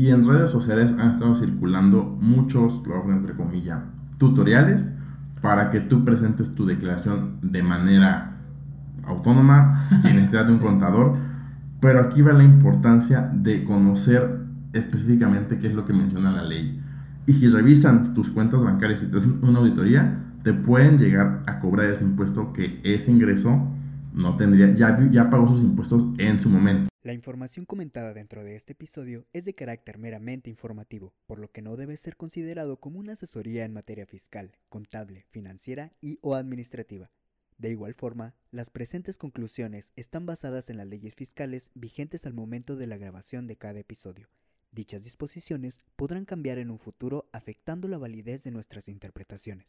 Y en redes sociales han estado circulando muchos, lo hago entre comillas, tutoriales para que tú presentes tu declaración de manera autónoma, sin necesidad de un contador. Pero aquí va la importancia de conocer específicamente qué es lo que menciona la ley. Y si revisan tus cuentas bancarias y te hacen una auditoría, te pueden llegar a cobrar ese impuesto que ese ingreso no tendría, ya, ya pagó sus impuestos en su momento. La información comentada dentro de este episodio es de carácter meramente informativo, por lo que no debe ser considerado como una asesoría en materia fiscal, contable, financiera y o administrativa. De igual forma, las presentes conclusiones están basadas en las leyes fiscales vigentes al momento de la grabación de cada episodio. Dichas disposiciones podrán cambiar en un futuro afectando la validez de nuestras interpretaciones.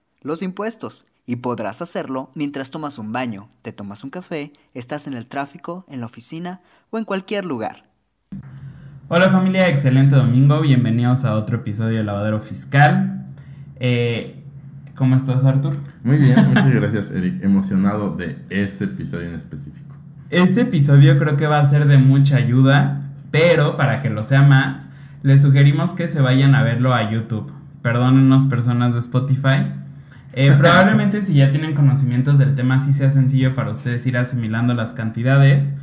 los impuestos, y podrás hacerlo mientras tomas un baño, te tomas un café, estás en el tráfico, en la oficina o en cualquier lugar. Hola familia, excelente domingo, bienvenidos a otro episodio de Lavadero Fiscal. Eh, ¿Cómo estás, Artur? Muy bien, muchas gracias, Eric. Emocionado de este episodio en específico. Este episodio creo que va a ser de mucha ayuda, pero para que lo sea más, les sugerimos que se vayan a verlo a YouTube. Perdónenos, personas de Spotify. Eh, probablemente si ya tienen conocimientos del tema, sí sea sencillo para ustedes ir asimilando las cantidades,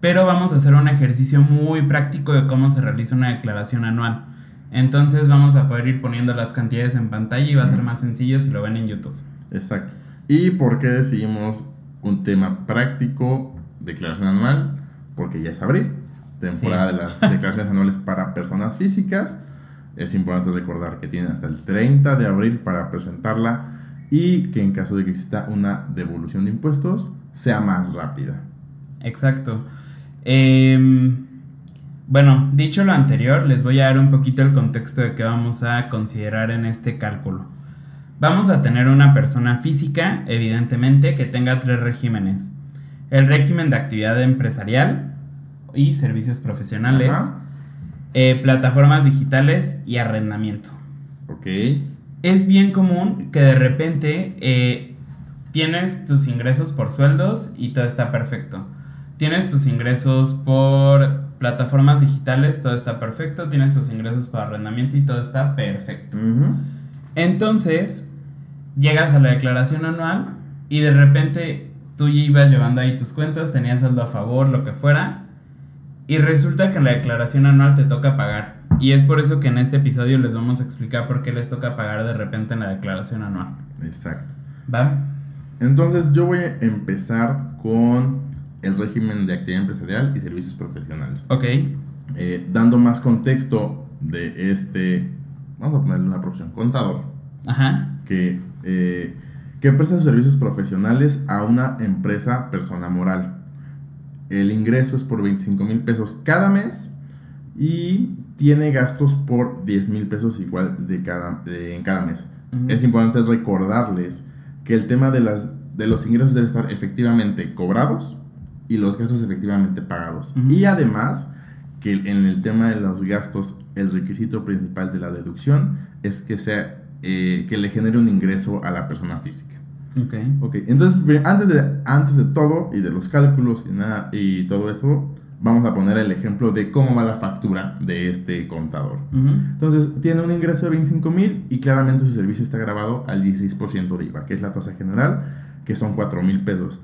pero vamos a hacer un ejercicio muy práctico de cómo se realiza una declaración anual. Entonces vamos a poder ir poniendo las cantidades en pantalla y va a ser más sencillo si lo ven en YouTube. Exacto. ¿Y por qué decidimos un tema práctico, declaración anual? Porque ya es abril, temporada de las declaraciones anuales para personas físicas. Es importante recordar que tienen hasta el 30 de abril para presentarla y que en caso de que exista una devolución de impuestos sea más rápida. Exacto. Eh, bueno, dicho lo anterior, les voy a dar un poquito el contexto de qué vamos a considerar en este cálculo. Vamos a tener una persona física, evidentemente, que tenga tres regímenes. El régimen de actividad empresarial y servicios profesionales, eh, plataformas digitales y arrendamiento. Ok. Es bien común que de repente eh, tienes tus ingresos por sueldos y todo está perfecto. Tienes tus ingresos por plataformas digitales, todo está perfecto, tienes tus ingresos para arrendamiento y todo está perfecto. Entonces, llegas a la declaración anual y de repente tú ya ibas llevando ahí tus cuentas, tenías saldo a favor, lo que fuera, y resulta que en la declaración anual te toca pagar. Y es por eso que en este episodio les vamos a explicar por qué les toca pagar de repente en la declaración anual. Exacto. ¿Va? Entonces yo voy a empezar con el régimen de actividad empresarial y servicios profesionales. Ok. Eh, dando más contexto de este, vamos a ponerle una profesión, contador. Ajá. Que, eh, que presta sus servicios profesionales a una empresa persona moral. El ingreso es por 25 mil pesos cada mes y tiene gastos por 10 mil pesos igual de cada, en cada mes. Es importante recordarles que el tema de, las, de los ingresos debe estar efectivamente cobrados y los gastos efectivamente pagados. Y además, que en el tema de los gastos, el requisito principal de la deducción es que sea eh, que le genere un ingreso a la persona física. Ok. Ok, entonces antes de, antes de todo y de los cálculos y, nada, y todo eso, vamos a poner el ejemplo de cómo va la factura de este contador. Entonces, tiene un ingreso de 25 mil y claramente su servicio está grabado al 16% de IVA, que es la tasa general, que son 4 mil pesos.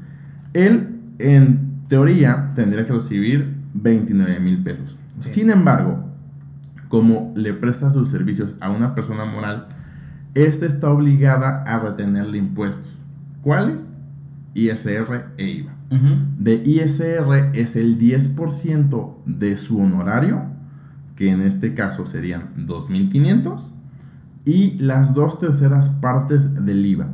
Él, en teoría tendría que recibir 29 mil pesos. Sin embargo, como le presta sus servicios a una persona moral, esta está obligada a retenerle impuestos. ¿Cuáles? ISR e IVA. De ISR es el 10% de su honorario, que en este caso serían 2.500, y las dos terceras partes del IVA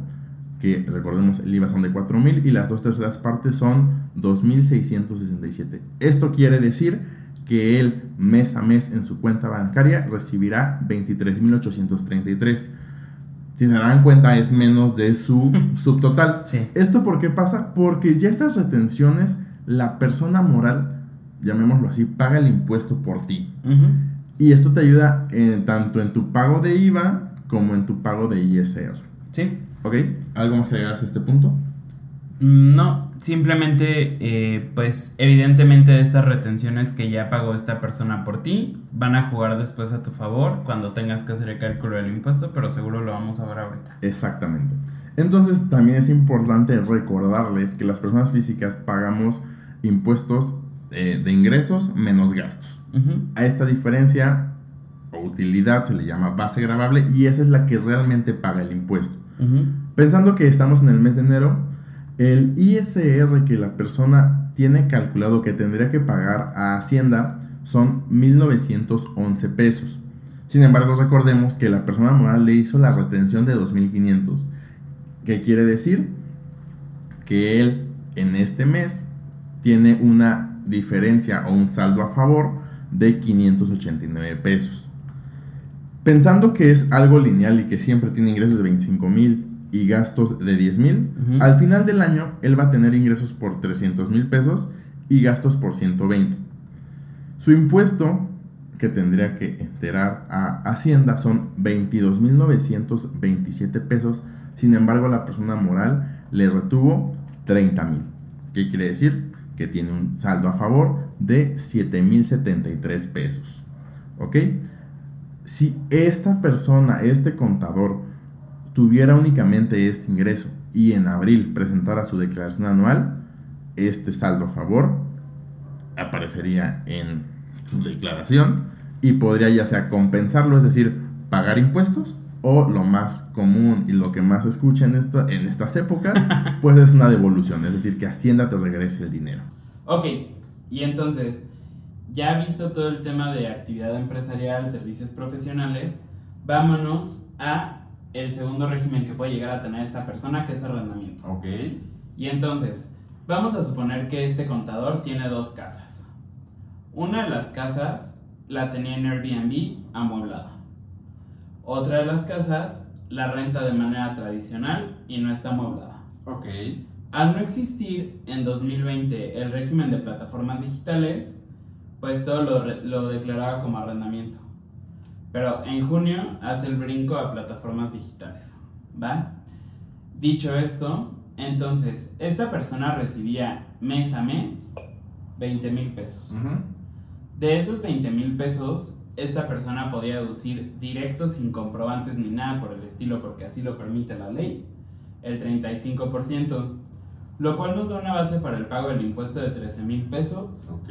que recordemos el IVA son de 4.000 y las dos terceras partes son 2.667. Esto quiere decir que él mes a mes en su cuenta bancaria recibirá 23.833. Si se dan cuenta es menos de su subtotal. Sí. ¿Esto por qué pasa? Porque ya estas retenciones, la persona moral, llamémoslo así, paga el impuesto por ti. Y esto te ayuda en- tanto en tu pago de IVA como en tu pago de ISR. Sí. ¿Ok? ¿Algo más que agregar a este punto? Mm, No, simplemente, eh, pues evidentemente estas retenciones que ya pagó esta persona por ti van a jugar después a tu favor cuando tengas que hacer el cálculo del impuesto, pero seguro lo vamos a ver ahorita. Exactamente. Entonces también es importante recordarles que las personas físicas pagamos impuestos eh, de ingresos menos gastos. A esta diferencia o utilidad se le llama base gravable y esa es la que realmente paga el impuesto. Pensando que estamos en el mes de enero, el ISR que la persona tiene calculado que tendría que pagar a Hacienda son 1.911 pesos. Sin embargo, recordemos que la persona moral le hizo la retención de 2.500. ¿Qué quiere decir? Que él en este mes tiene una diferencia o un saldo a favor de 589 pesos. Pensando que es algo lineal y que siempre tiene ingresos de 25 mil y gastos de 10 mil, al final del año él va a tener ingresos por 300 mil pesos y gastos por 120. Su impuesto que tendría que enterar a Hacienda son 22.927 pesos, sin embargo la persona moral le retuvo 30 mil. ¿Qué quiere decir? Que tiene un saldo a favor de 7.073 pesos. ¿Ok? Si esta persona, este contador, tuviera únicamente este ingreso y en abril presentara su declaración anual, este saldo a favor aparecería en su declaración y podría ya sea compensarlo, es decir, pagar impuestos o lo más común y lo que más se escucha en estas épocas, pues es una devolución, es decir, que Hacienda te regrese el dinero. Ok, y entonces, ya visto todo el tema de actividad empresarial, servicios profesionales, vámonos a el segundo régimen que puede llegar a tener esta persona, que es arrendamiento. Ok. Y entonces, vamos a suponer que este contador tiene dos casas. Una de las casas la tenía en Airbnb amueblada. Otra de las casas la renta de manera tradicional y no está amueblada. Ok. Al no existir en 2020 el régimen de plataformas digitales, pues todo lo, lo declaraba como arrendamiento. Pero en junio hace el brinco a plataformas digitales, ¿va? Dicho esto, entonces, esta persona recibía mes a mes 20 mil pesos. De esos 20 mil pesos, esta persona podía deducir directo sin comprobantes ni nada por el estilo, porque así lo permite la ley, el 35%, lo cual nos da una base para el pago del impuesto de 13 mil pesos. Ok.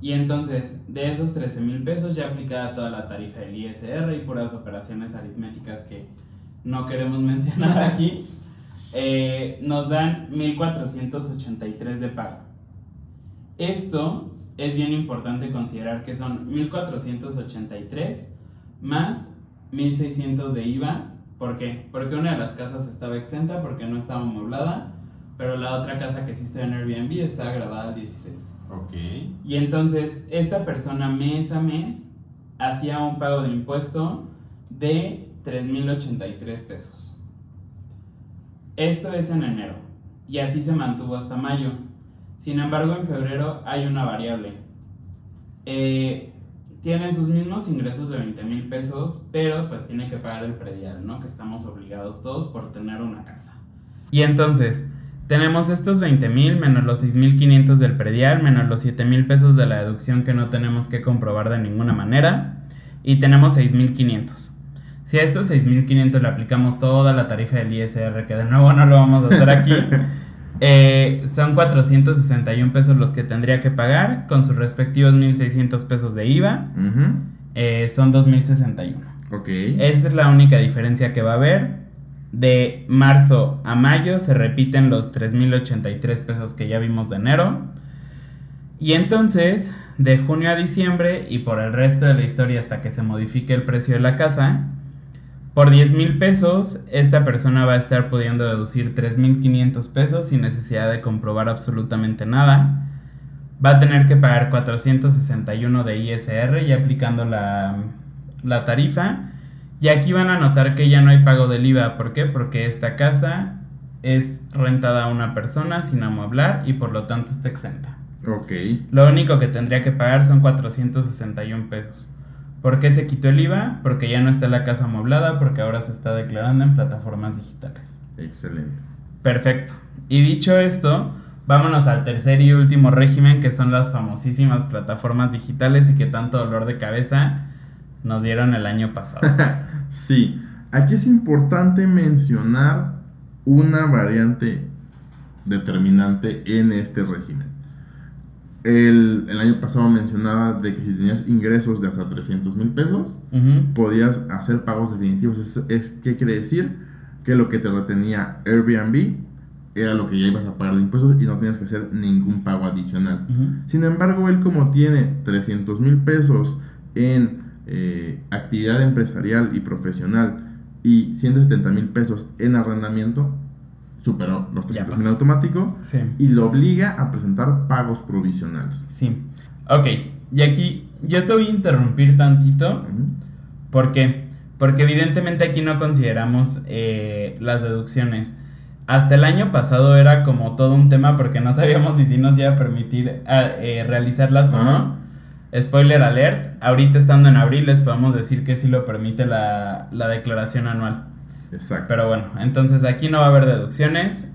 Y entonces, de esos 13 mil pesos ya aplicada toda la tarifa del ISR y puras operaciones aritméticas que no queremos mencionar aquí, eh, nos dan 1.483 de pago. Esto es bien importante considerar que son 1.483 más 1.600 de IVA. ¿Por qué? Porque una de las casas estaba exenta porque no estaba amueblada, pero la otra casa que está en Airbnb está grabada al 16. Ok. Y entonces esta persona mes a mes hacía un pago de impuesto de 3.083 pesos. Esto es en enero y así se mantuvo hasta mayo. Sin embargo, en febrero hay una variable. Eh, tiene sus mismos ingresos de 20 mil pesos, pero pues tiene que pagar el predial, ¿no? Que estamos obligados todos por tener una casa. Y entonces, tenemos estos 20 mil menos los 6.500 del predial, menos los 7 mil pesos de la deducción que no tenemos que comprobar de ninguna manera, y tenemos 6.500. Si a estos 6.500 le aplicamos toda la tarifa del ISR, que de nuevo no lo vamos a hacer aquí, eh, son 461 pesos los que tendría que pagar, con sus respectivos 1.600 pesos de IVA, Ujú. eh, son 2.061. Ok. Esa es la única diferencia que va a haber. De marzo a mayo se repiten los 3.083 pesos que ya vimos de enero. Y entonces, de junio a diciembre y por el resto de la historia hasta que se modifique el precio de la casa, por 10 mil pesos, esta persona va a estar pudiendo deducir 3.500 pesos sin necesidad de comprobar absolutamente nada. va a tener que pagar 461 de ISR y aplicando la, la tarifa. Y aquí van a notar que ya no hay pago del IVA. ¿Por qué? Porque esta casa es rentada a una persona sin amueblar y por lo tanto está exenta. Ok. Lo único que tendría que pagar son 461 pesos. ¿Por qué se quitó el IVA? Porque ya no está la casa amueblada, porque ahora se está declarando en plataformas digitales. Excelente. Perfecto. Y dicho esto, vámonos al tercer y último régimen, que son las famosísimas plataformas digitales y que tanto dolor de cabeza nos dieron el año pasado. sí, aquí es importante mencionar una variante determinante en este régimen. El, año pasado mencionaba de que si tenías ingresos de hasta 300 mil pesos, podías hacer pagos definitivos. Es, ¿Qué quiere decir? Que lo que te retenía Airbnb era lo que ya ibas a pagar de impuestos y no tenías que hacer ningún pago adicional. Sin embargo, él como tiene 300 mil pesos en eh, actividad empresarial y profesional y 170 mil pesos en arrendamiento, superó los 300 mil automático y lo obliga a presentar pagos provisionales. Sí. Ok, y aquí yo te voy a interrumpir tantito. ¿Por qué? Porque evidentemente aquí no consideramos eh, las deducciones. Hasta el año pasado era como todo un tema porque no sabíamos si sí nos iba a permitir ah, eh, realizarlas o no. Spoiler alert, ahorita estando en abril les podemos decir que sí lo permite la, la declaración anual. Exacto. Pero bueno, entonces aquí no va a haber deducciones.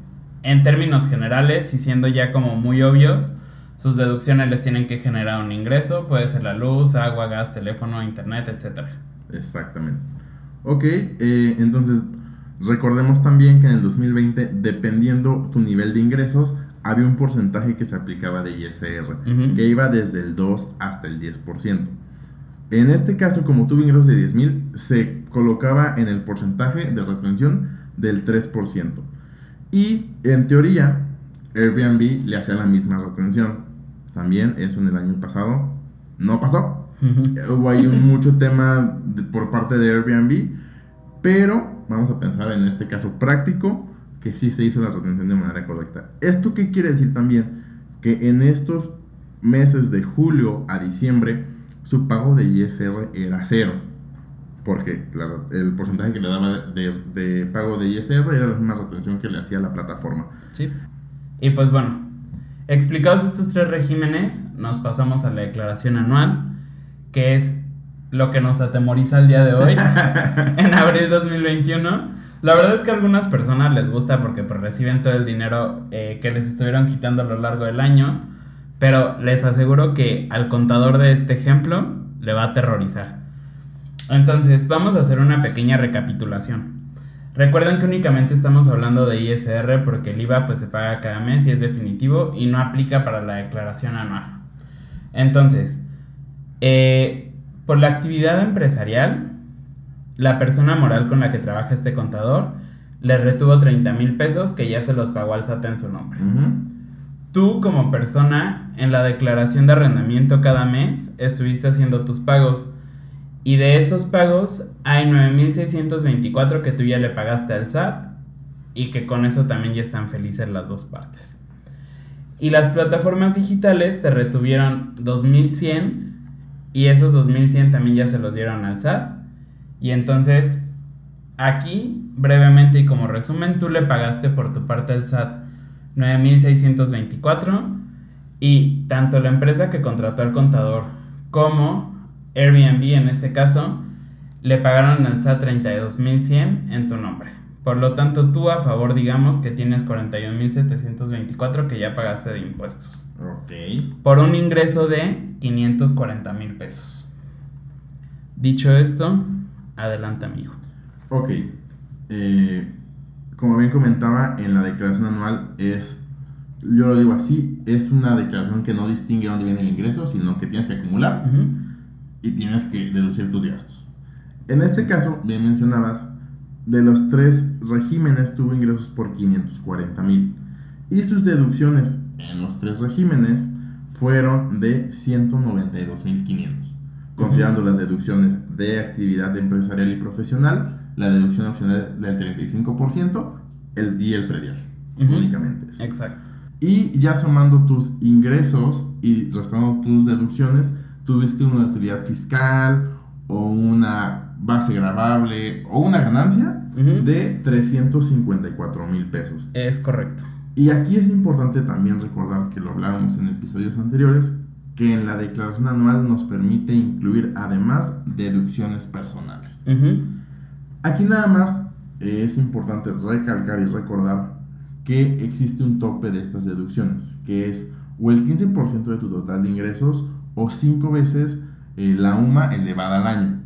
En términos generales y siendo ya como muy obvios, sus deducciones les tienen que generar un ingreso, puede ser la luz, agua, gas, teléfono, internet, etc. Exactamente. Ok, eh, entonces recordemos también que en el 2020, dependiendo tu nivel de ingresos, había un porcentaje que se aplicaba de ISR, que iba desde el 2 hasta el 10%. En este caso, como tuve ingresos de 10 mil, se colocaba en el porcentaje de retención del 3%. Y en teoría, Airbnb le hacía la misma retención. También eso en el año pasado no pasó. Hubo ahí mucho tema por parte de Airbnb, pero vamos a pensar en este caso práctico que sí se hizo la retención de manera correcta. ¿Esto qué quiere decir también? Que en estos meses de julio a diciembre, su pago de ISR era cero. Porque el porcentaje que le daba de, pago de ISR era la misma retención que le hacía la plataforma. Sí. Y pues bueno, explicados estos tres regímenes, nos pasamos a la declaración anual, que es lo que nos atemoriza el día de hoy, en abril 2021. La verdad es que a algunas personas les gusta porque pues, reciben todo el dinero eh, que les estuvieron quitando a lo largo del año pero les aseguro que al contador de este ejemplo le va a aterrorizar. Entonces, vamos a hacer una pequeña recapitulación. Recuerden que únicamente estamos hablando de ISR porque el IVA pues se paga cada mes y es definitivo y no aplica para la declaración anual. Entonces, eh, por la actividad empresarial, la persona moral con la que trabaja este contador le retuvo 30 mil pesos que ya se los pagó al SAT en su nombre. Tú como persona en la declaración de arrendamiento cada mes estuviste haciendo tus pagos y de esos pagos hay 9.624 que tú ya le pagaste al SAT y que con eso también ya están felices las dos partes. Y las plataformas digitales te retuvieron 2.100 y esos 2.100 también ya se los dieron al SAT. Y entonces aquí, brevemente y como resumen, tú le pagaste por tu parte al SAT 9.624 y tanto la empresa que contrató al contador como Airbnb en este caso le pagaron al SAT 32.100 en tu nombre. Por lo tanto, tú a favor digamos que tienes 41.724 que ya pagaste de impuestos. Ok. Por un ingreso de 540 mil pesos. Dicho esto, adelante amigo. Ok. Eh, como bien comentaba, en la declaración anual es, yo lo digo así, es una declaración que no distingue dónde viene el ingreso, sino que tienes que acumular y tienes que deducir tus gastos. En este caso, bien mencionabas, de los tres regímenes tuvo ingresos por 540 mil y sus deducciones en los tres regímenes fueron de 192 mil 500, considerando las deducciones de actividad empresarial y profesional la deducción opcional del 35% el, y el predial, únicamente. Exacto. Y ya sumando tus ingresos y restando tus deducciones, tuviste una utilidad fiscal o una base grabable o una ganancia de 354 mil pesos. Es correcto. Y aquí es importante también recordar que lo hablábamos en episodios anteriores, que en la declaración anual nos permite incluir además deducciones personales. Aquí nada más es importante recalcar y recordar que existe un tope de estas deducciones, que es o el 15% de tu total de ingresos o 5 veces eh, la UMA elevada al año,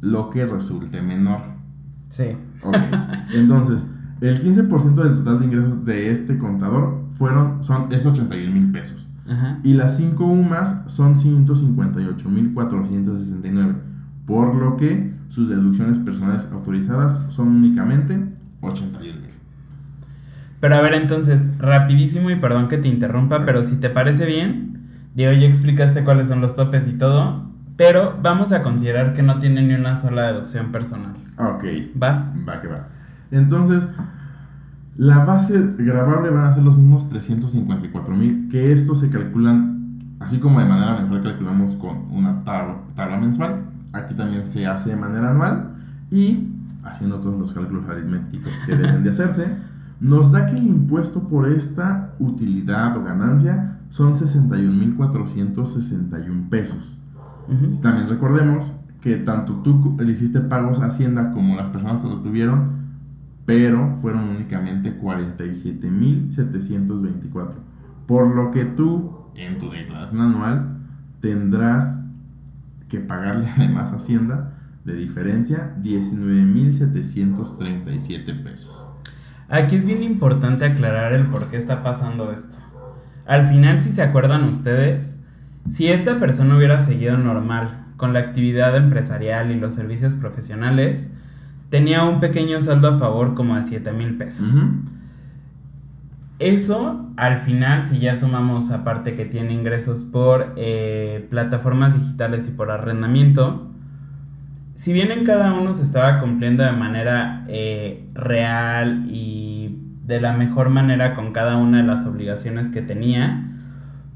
lo que resulte menor. Sí. Entonces, el 15% del total de ingresos de este contador fueron, son, es 81 mil pesos. Y las 5 UMAS son 158.469, por lo que sus deducciones personales autorizadas son únicamente 81 mil. Pero a ver, entonces, rapidísimo y perdón que te interrumpa, pero si te parece bien, de hoy explicaste cuáles son los topes y todo, pero vamos a considerar que no tiene ni una sola deducción personal. Ok. ¿Va? Va que va. Entonces, la base grabable van a ser los mismos 354 mil, que estos se calculan, así como de manera mensual calculamos con una tabla, mensual, aquí también se hace de manera anual y haciendo todos los cálculos aritméticos que deben de hacerse, nos da que el impuesto por esta utilidad o ganancia son 61.461 pesos. También recordemos que tanto tú le hiciste pagos a Hacienda como las personas que lo tuvieron, pero fueron únicamente 47.724. Por lo que tú, en tu declaración anual, tendrás que pagarle además a Hacienda de diferencia 19.737 pesos. Aquí es bien importante aclarar el por qué está pasando esto. Al final, si se acuerdan ustedes, si esta persona hubiera seguido normal con la actividad empresarial y los servicios profesionales, tenía un pequeño saldo a favor como de 7 mil pesos. Eso, al final, si ya sumamos aparte que tiene ingresos por eh, plataformas digitales y por arrendamiento, si bien en cada uno se estaba cumpliendo de manera eh, real y de la mejor manera con cada una de las obligaciones que tenía,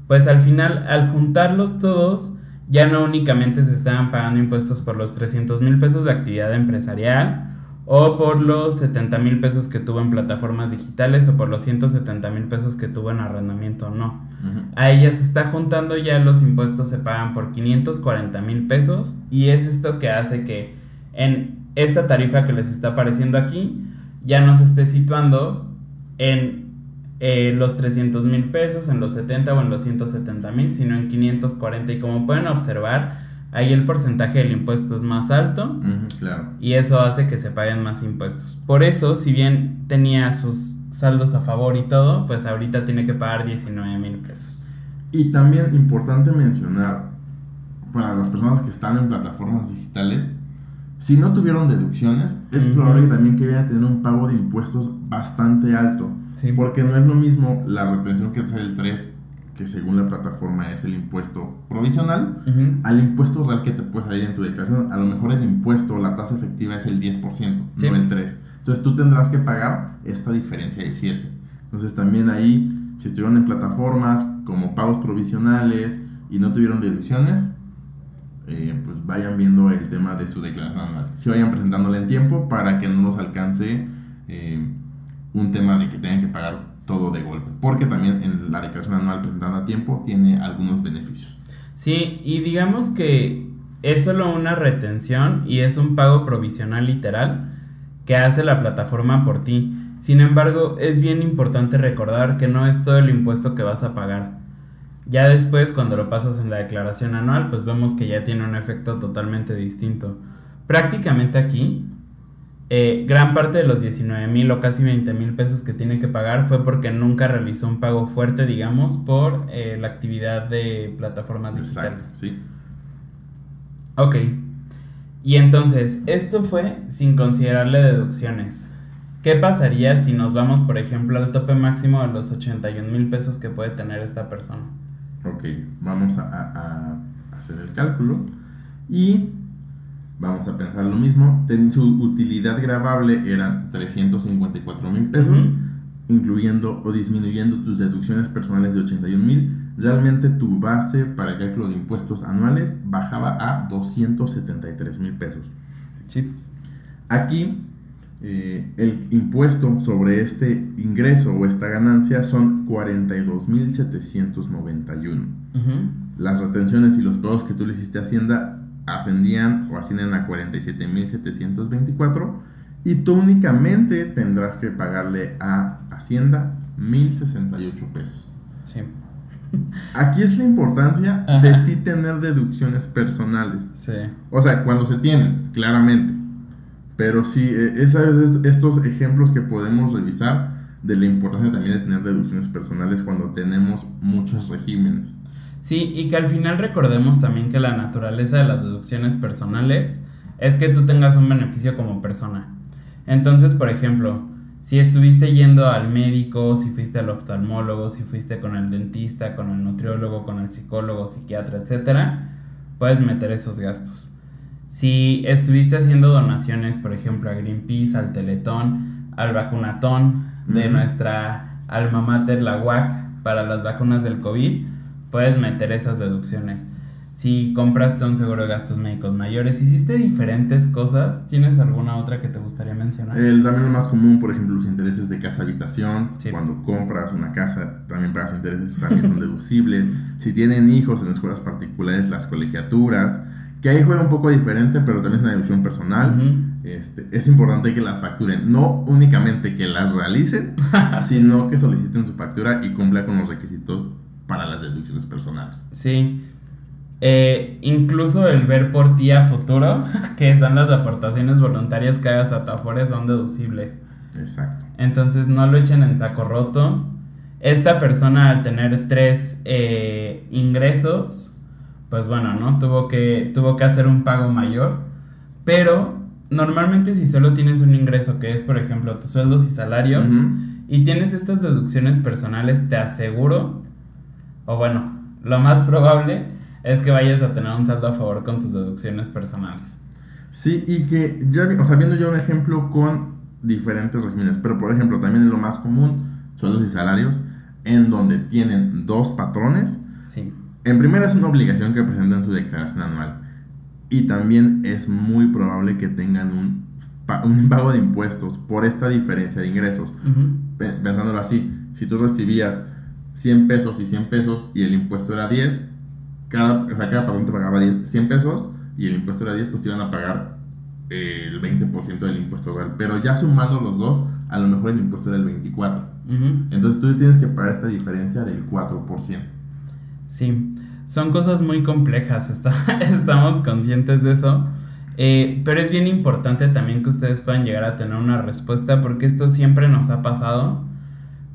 pues al final, al juntarlos todos, ya no únicamente se estaban pagando impuestos por los 300 mil pesos de actividad empresarial o por los 70 mil pesos que tuvo en plataformas digitales o por los 170 mil pesos que tuvo en arrendamiento, no. A ella se está juntando ya los impuestos se pagan por 540 mil pesos y es esto que hace que en esta tarifa que les está apareciendo aquí ya no se esté situando en eh, los 300 mil pesos, en los 70 o en los 170 mil, sino en 540. Y como pueden observar, ahí el porcentaje del impuesto es más alto y eso hace que se paguen más impuestos. Por eso, si bien tenía sus saldos a favor y todo, pues ahorita tiene que pagar 19 mil pesos. Y también importante mencionar para las personas que están en plataformas digitales, si no tuvieron deducciones, es probable que también que vayan a tener un pago de impuestos bastante alto. Porque no es lo mismo la retención que es el 3, que según la plataforma es el impuesto provisional, al impuesto real que te puede salir en tu declaración. A lo mejor el impuesto, la tasa efectiva es el 10%, no el 3%. Entonces tú tendrás que pagar esta diferencia de 7. Entonces también ahí, si estuvieron en plataformas como pagos provisionales y no tuvieron deducciones, eh, pues vayan viendo el tema de su declaración anual. Si vayan presentándola en tiempo para que no nos alcance eh, un tema de que tengan que pagar todo de golpe, porque también en la declaración anual presentada a tiempo tiene algunos beneficios. Sí, y digamos que es solo una retención y es un pago provisional literal que hace la plataforma por ti. Sin embargo, es bien importante recordar que no es todo el impuesto que vas a pagar. Ya después, cuando lo pasas en la declaración anual, pues vemos que ya tiene un efecto totalmente distinto. Prácticamente aquí eh, gran parte de los 19 mil o casi 20 mil pesos que tiene que pagar fue porque nunca realizó un pago fuerte, digamos, por eh, la actividad de plataformas digitales. sí. Ok. Y entonces, esto fue sin considerarle deducciones. ¿Qué pasaría si nos vamos, por ejemplo, al tope máximo de los 81 mil pesos que puede tener esta persona? Ok, vamos a, a hacer el cálculo. Y Vamos a pensar lo mismo. Su utilidad grabable eran 354 mil pesos. incluyendo o disminuyendo tus deducciones personales de 81 mil, realmente tu base para el cálculo de impuestos anuales bajaba a 273 mil pesos. Sí. Aquí eh, el impuesto sobre este ingreso o esta ganancia son 42.791. Las retenciones y los pagos que tú le hiciste a Hacienda ascendían o ascienden a 47.724 y tú únicamente tendrás que pagarle a Hacienda 1.068 pesos. Sí. Aquí es la importancia de sí tener deducciones personales. Sí. O sea, cuando se tienen, claramente. Pero sí, e, estos ejemplos que podemos revisar de la importancia también de tener deducciones personales cuando tenemos muchos regímenes. Sí, y que al final recordemos también que la naturaleza de las deducciones personales es que tú tengas un beneficio como persona. Entonces, por ejemplo, si estuviste yendo al médico, si fuiste al oftalmólogo, si fuiste con el dentista, con el nutriólogo, con el psicólogo, psiquiatra, etcétera, puedes meter esos gastos. Si estuviste haciendo donaciones, por ejemplo, a Greenpeace, al Teletón, al vacunatón de nuestra alma mater, la UAC, para las vacunas del COVID, puedes meter esas deducciones. Si compraste un seguro de gastos médicos mayores, hiciste diferentes cosas, ¿tienes alguna otra que te gustaría mencionar? El también lo más común, por ejemplo, los intereses de casa habitación. Cuando compras una casa, también pagas intereses, también son deducibles. Si tienen hijos en escuelas particulares, las colegiaturas que ahí juega un poco diferente, pero también es una deducción personal. este, es importante que las facturen, no únicamente que las realicen, sino que soliciten su factura y cumpla con los requisitos para las deducciones personales. Sí. Eh, incluso el ver por ti a futuro, que son las aportaciones voluntarias que hagas a Tafore, son deducibles. Exacto. Entonces no lo echen en saco roto. Esta persona al tener tres eh, ingresos, pues bueno, ¿no? Tuvo que, tuvo que hacer un pago mayor, pero normalmente si solo tienes un ingreso que es, por ejemplo, tus sueldos y salarios, y tienes estas deducciones personales, te aseguro, o bueno, lo más probable es que vayas a tener un saldo a favor con tus deducciones personales. Sí, y que ya, o sea, viendo yo un ejemplo con diferentes regímenes, pero por ejemplo, también es lo más común, sueldos y salarios, en donde tienen dos patrones. Sí en primera es una obligación que presentan su declaración anual. Y también es muy probable que tengan un, un pago de impuestos por esta diferencia de ingresos. Pensándolo así, si tú recibías 100 pesos y 100 pesos y el impuesto era 10, cada, o sea, cada patrón te pagaba 100 pesos y el impuesto era 10, pues te iban a pagar eh, el 20% del impuesto real. Pero ya sumando los dos, a lo mejor el impuesto era el 24%. Entonces tú tienes que pagar esta diferencia del 4%. Sí, son cosas muy complejas, estamos conscientes de eso. Eh, pero es bien importante también que ustedes puedan llegar a tener una respuesta porque esto siempre nos ha pasado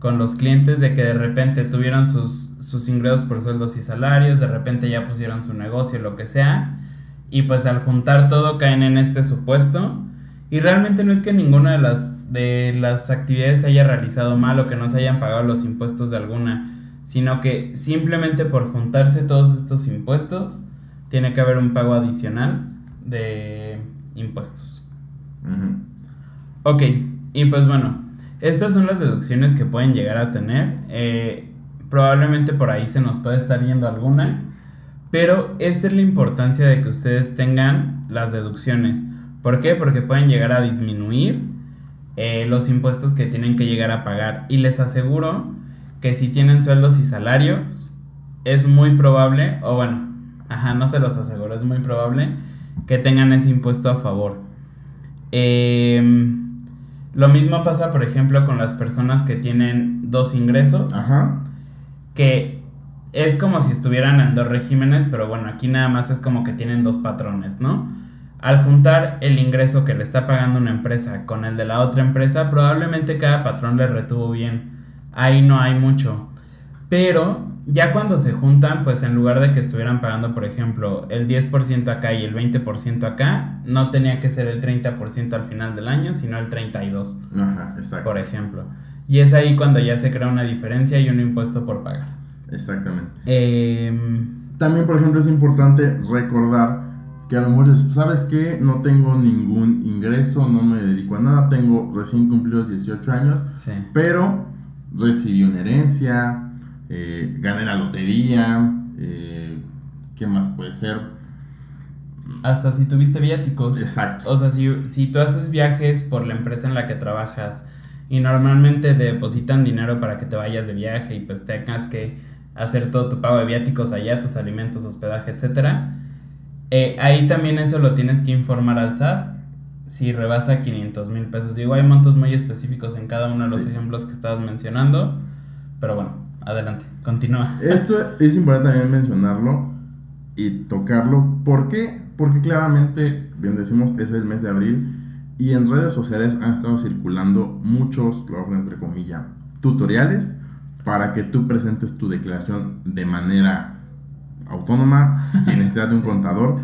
con los clientes de que de repente tuvieron sus, sus ingresos por sueldos y salarios, de repente ya pusieron su negocio, lo que sea, y pues al juntar todo caen en este supuesto. Y realmente no es que ninguna de las, de las actividades se haya realizado mal o que no se hayan pagado los impuestos de alguna sino que simplemente por juntarse todos estos impuestos, tiene que haber un pago adicional de impuestos. Ok, y pues bueno, estas son las deducciones que pueden llegar a tener. Eh, probablemente por ahí se nos puede estar yendo alguna, pero esta es la importancia de que ustedes tengan las deducciones. ¿Por qué? Porque pueden llegar a disminuir eh, los impuestos que tienen que llegar a pagar. Y les aseguro que si tienen sueldos y salarios, es muy probable, o bueno, ajá, no se los aseguro, es muy probable que tengan ese impuesto a favor. Em, lo mismo pasa, por ejemplo, con las personas que tienen dos ingresos, ajá. que es como si estuvieran en dos regímenes, pero bueno, aquí nada más es como que tienen dos patrones, ¿no? Al juntar el ingreso que le está pagando una empresa con el de la otra empresa, probablemente cada patrón le retuvo bien ahí no hay mucho. Pero ya cuando se juntan, pues en lugar de que estuvieran pagando, por ejemplo, el 10% acá y el 20% acá, no tenía que ser el 30% al final del año, sino el 32%. Ajá, exacto. Por ejemplo. Y es ahí cuando ya se crea una diferencia y un impuesto por pagar. Exactamente. Em, También, por ejemplo, es importante recordar que a lo mejor, ¿sabes qué? No tengo ningún ingreso, no me dedico a nada, tengo recién cumplidos 18 años, sí. pero recibí una herencia, eh, gané la lotería, eh, ¿qué más puede ser? Hasta si tuviste viáticos. Exacto. O sea, si, si tú haces viajes por la empresa en la que trabajas y normalmente depositan dinero para que te vayas de viaje y pues tengas que hacer todo tu pago de viáticos allá, tus alimentos, hospedaje, etcétera. Eh, ahí también eso lo tienes que informar al SAT si rebasa 500 mil pesos. Digo, hay montos muy específicos en cada uno de los Sí. ejemplos que estabas mencionando, pero bueno, adelante, continúa. Esto es importante también mencionarlo y tocarlo. ¿Por qué? Porque claramente, bien decimos, es el mes de abril y en redes sociales han estado circulando muchos, lo hago entre comillas, tutoriales para que tú presentes tu declaración de manera autónoma, sin necesidad de un Sí. contador.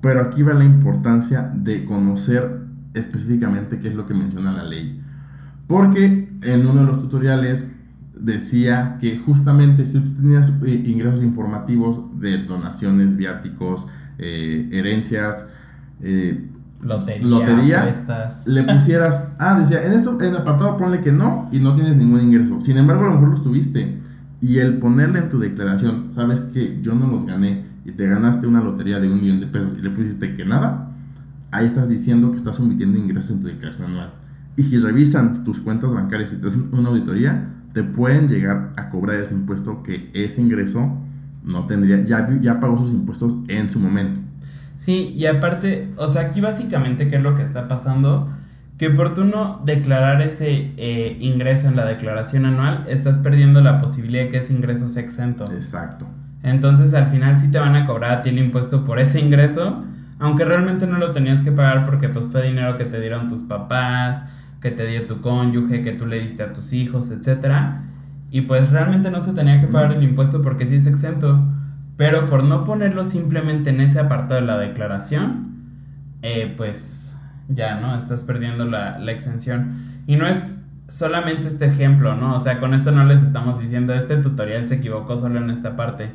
Pero aquí va la importancia de conocer específicamente qué es lo que menciona la ley. Porque en uno de los tutoriales decía que justamente si tú tenías eh, ingresos informativos de donaciones, viáticos, eh, herencias, eh, Lotería, Lotería. le pusieras, ah, decía, en esto, en el apartado ponle que no y no tienes ningún ingreso. Sin embargo, a lo mejor los tuviste. Y el ponerle en tu declaración, sabes que yo no los gané y te ganaste una lotería de un millón de pesos y le pusiste que nada, ahí estás diciendo que estás omitiendo ingresos en tu declaración anual. Y si revisan tus cuentas bancarias y te hacen una auditoría, te pueden llegar a cobrar ese impuesto que ese ingreso no tendría, ya, ya pagó sus impuestos en su momento. Sí, y aparte, o sea, aquí básicamente, ¿qué es lo que está pasando? Que por tú no declarar ese eh, ingreso en la declaración anual, estás perdiendo la posibilidad de que ese ingreso sea exento. Exacto. Entonces, al final sí te van a cobrar a ti el impuesto por ese ingreso, aunque realmente no lo tenías que pagar porque pues fue dinero que te dieron tus papás, que te dio tu cónyuge, que tú le diste a tus hijos, etcétera. Y pues realmente no se tenía que pagar el impuesto porque sí es exento. Pero por no ponerlo simplemente en ese apartado de la declaración, eh, pues ya, ¿no? Estás perdiendo la, la exención. Y no es solamente este ejemplo, ¿no? O sea, con esto no les estamos diciendo, este tutorial se equivocó solo en esta parte,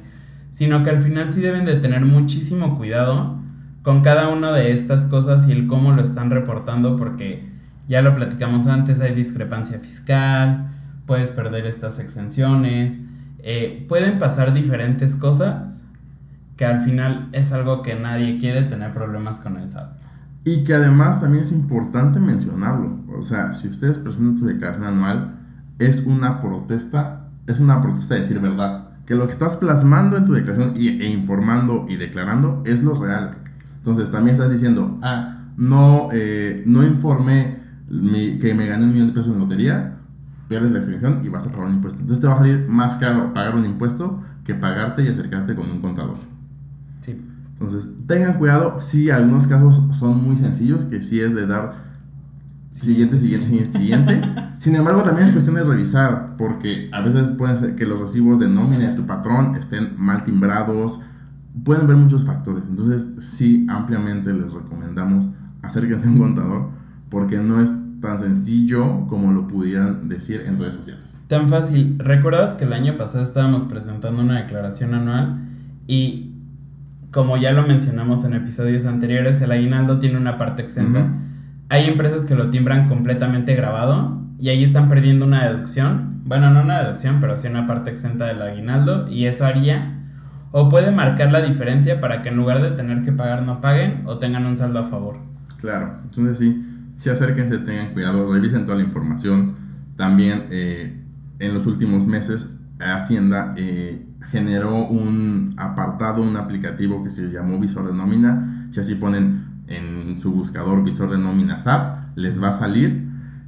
sino que al final sí deben de tener muchísimo cuidado con cada una de estas cosas y el cómo lo están reportando, porque ya lo platicamos antes, hay discrepancia fiscal, puedes perder estas exenciones, eh, pueden pasar diferentes cosas que al final es algo que nadie quiere tener problemas con el SAT. Y que además también es importante mencionarlo. O sea, si ustedes presentan su declaración anual, es una protesta, es una protesta de decir verdad. Que lo que estás plasmando en tu declaración y, e informando y declarando es lo real. Entonces también estás diciendo, ah, no, eh, no informé mi- que me gané un millón de pesos en lotería, pierdes la exención y vas a pagar un impuesto. Entonces te va a salir más caro pagar un impuesto que pagarte y acercarte con un contador. Sí. Entonces, tengan cuidado, sí, algunos casos son muy sencillos, que sí es de dar siguiente, siguiente, siguiente, siguiente. Sin embargo, también es cuestión de revisar, porque a veces pueden ser que los recibos de nómina de tu patrón estén mal timbrados, pueden ver muchos factores. Entonces, sí, ampliamente les recomendamos acérquense a un contador, porque no es tan sencillo como lo pudieran decir en redes sociales. Tan fácil. ¿Recuerdas que el año pasado estábamos presentando una declaración anual y como ya lo mencionamos en episodios anteriores, el aguinaldo tiene una parte exenta. Ujú. Hay empresas que lo timbran completamente grabado y ahí están perdiendo una deducción. Bueno, no una deducción, pero sí una parte exenta del aguinaldo y eso haría o puede marcar la diferencia para que en lugar de tener que pagar no paguen o tengan un saldo a favor. Claro, entonces sí, sí acérquense, tengan cuidado, revisen toda la información. También eh, en los últimos meses Hacienda eh, generó un apartado, un aplicativo que se llamó Visor de Nómina. Si así ponen en su buscador Visor de Nómina SAP, les va a salir.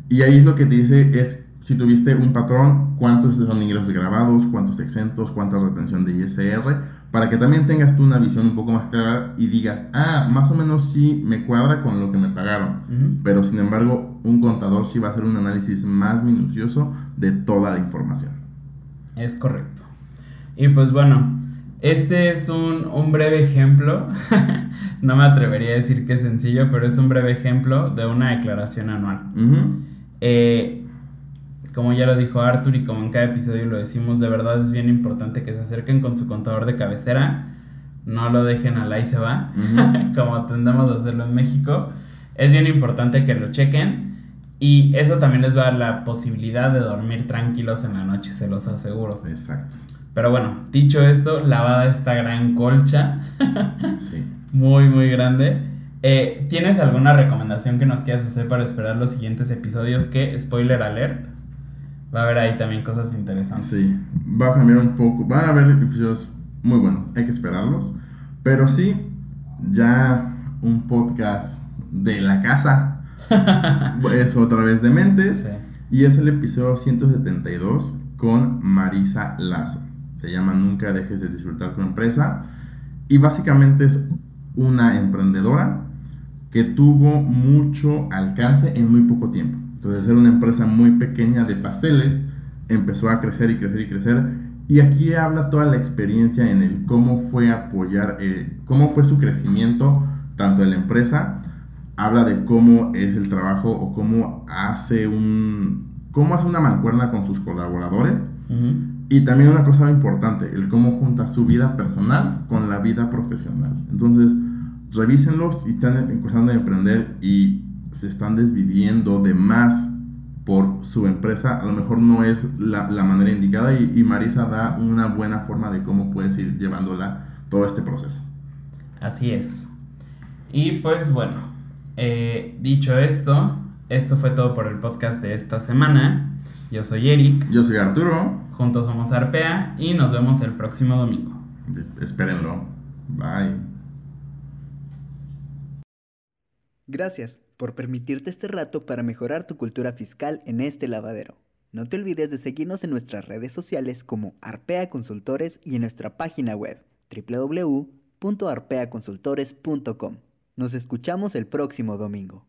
Y ahí es lo que te dice es si tuviste un patrón, cuántos son ingresos grabados, cuántos exentos, cuánta retención de ISR, para que también tengas tú una visión un poco más clara y digas, ah, más o menos sí me cuadra con lo que me pagaron. Pero sin embargo, un contador sí va a hacer un análisis más minucioso de toda la información. Es correcto. Y pues bueno, este es un, un breve ejemplo. no me atrevería a decir que es sencillo, pero es un breve ejemplo de una declaración anual. Eh, como ya lo dijo Arthur y como en cada episodio lo decimos, de verdad es bien importante que se acerquen con su contador de cabecera. No lo dejen al ahí se va, como tendemos a hacerlo en México. Es bien importante que lo chequen Y eso también les va a dar la posibilidad de dormir tranquilos en la noche, se los aseguro. Exacto. Pero bueno, dicho esto, lavada esta gran colcha. Sí. muy, muy grande. Eh, ¿Tienes alguna recomendación que nos quieras hacer para esperar los siguientes episodios? Que, spoiler alert, va a haber ahí también cosas interesantes. Sí, va a cambiar un poco. Va a haber episodios muy buenos, hay que esperarlos. Pero sí, ya un podcast de la casa es otra vez de mentes. Sí. Y es el episodio 172 con Marisa Lazo. Se llama Nunca dejes de disfrutar tu empresa. Y básicamente es una emprendedora que tuvo mucho alcance en muy poco tiempo. Entonces era una empresa muy pequeña de pasteles, empezó a crecer y crecer y crecer. Y aquí habla toda la experiencia en el cómo fue apoyar, eh, cómo fue su crecimiento, tanto en la empresa, habla de cómo es el trabajo o cómo hace un, cómo hace una mancuerna con sus colaboradores. Ujú. Y también una cosa importante, el cómo junta su vida personal con la vida profesional. Entonces, revísenlos y están empezando a emprender y se están desviviendo de más por su empresa. A lo mejor no es la, la manera indicada y, y Marisa da una buena forma de cómo puedes ir llevándola todo este proceso. Así es. Y pues bueno, eh, dicho esto, esto fue todo por el podcast de esta semana. Yo soy Eric, Yo soy Arturo, juntos somos Arpea y nos vemos el próximo domingo. Es- espérenlo. Bye. Gracias por permitirte este rato para mejorar tu cultura fiscal en este lavadero. No te olvides de seguirnos en nuestras redes sociales como Arpea Consultores y en nuestra página web www.arpeaconsultores.com. Nos escuchamos el próximo domingo.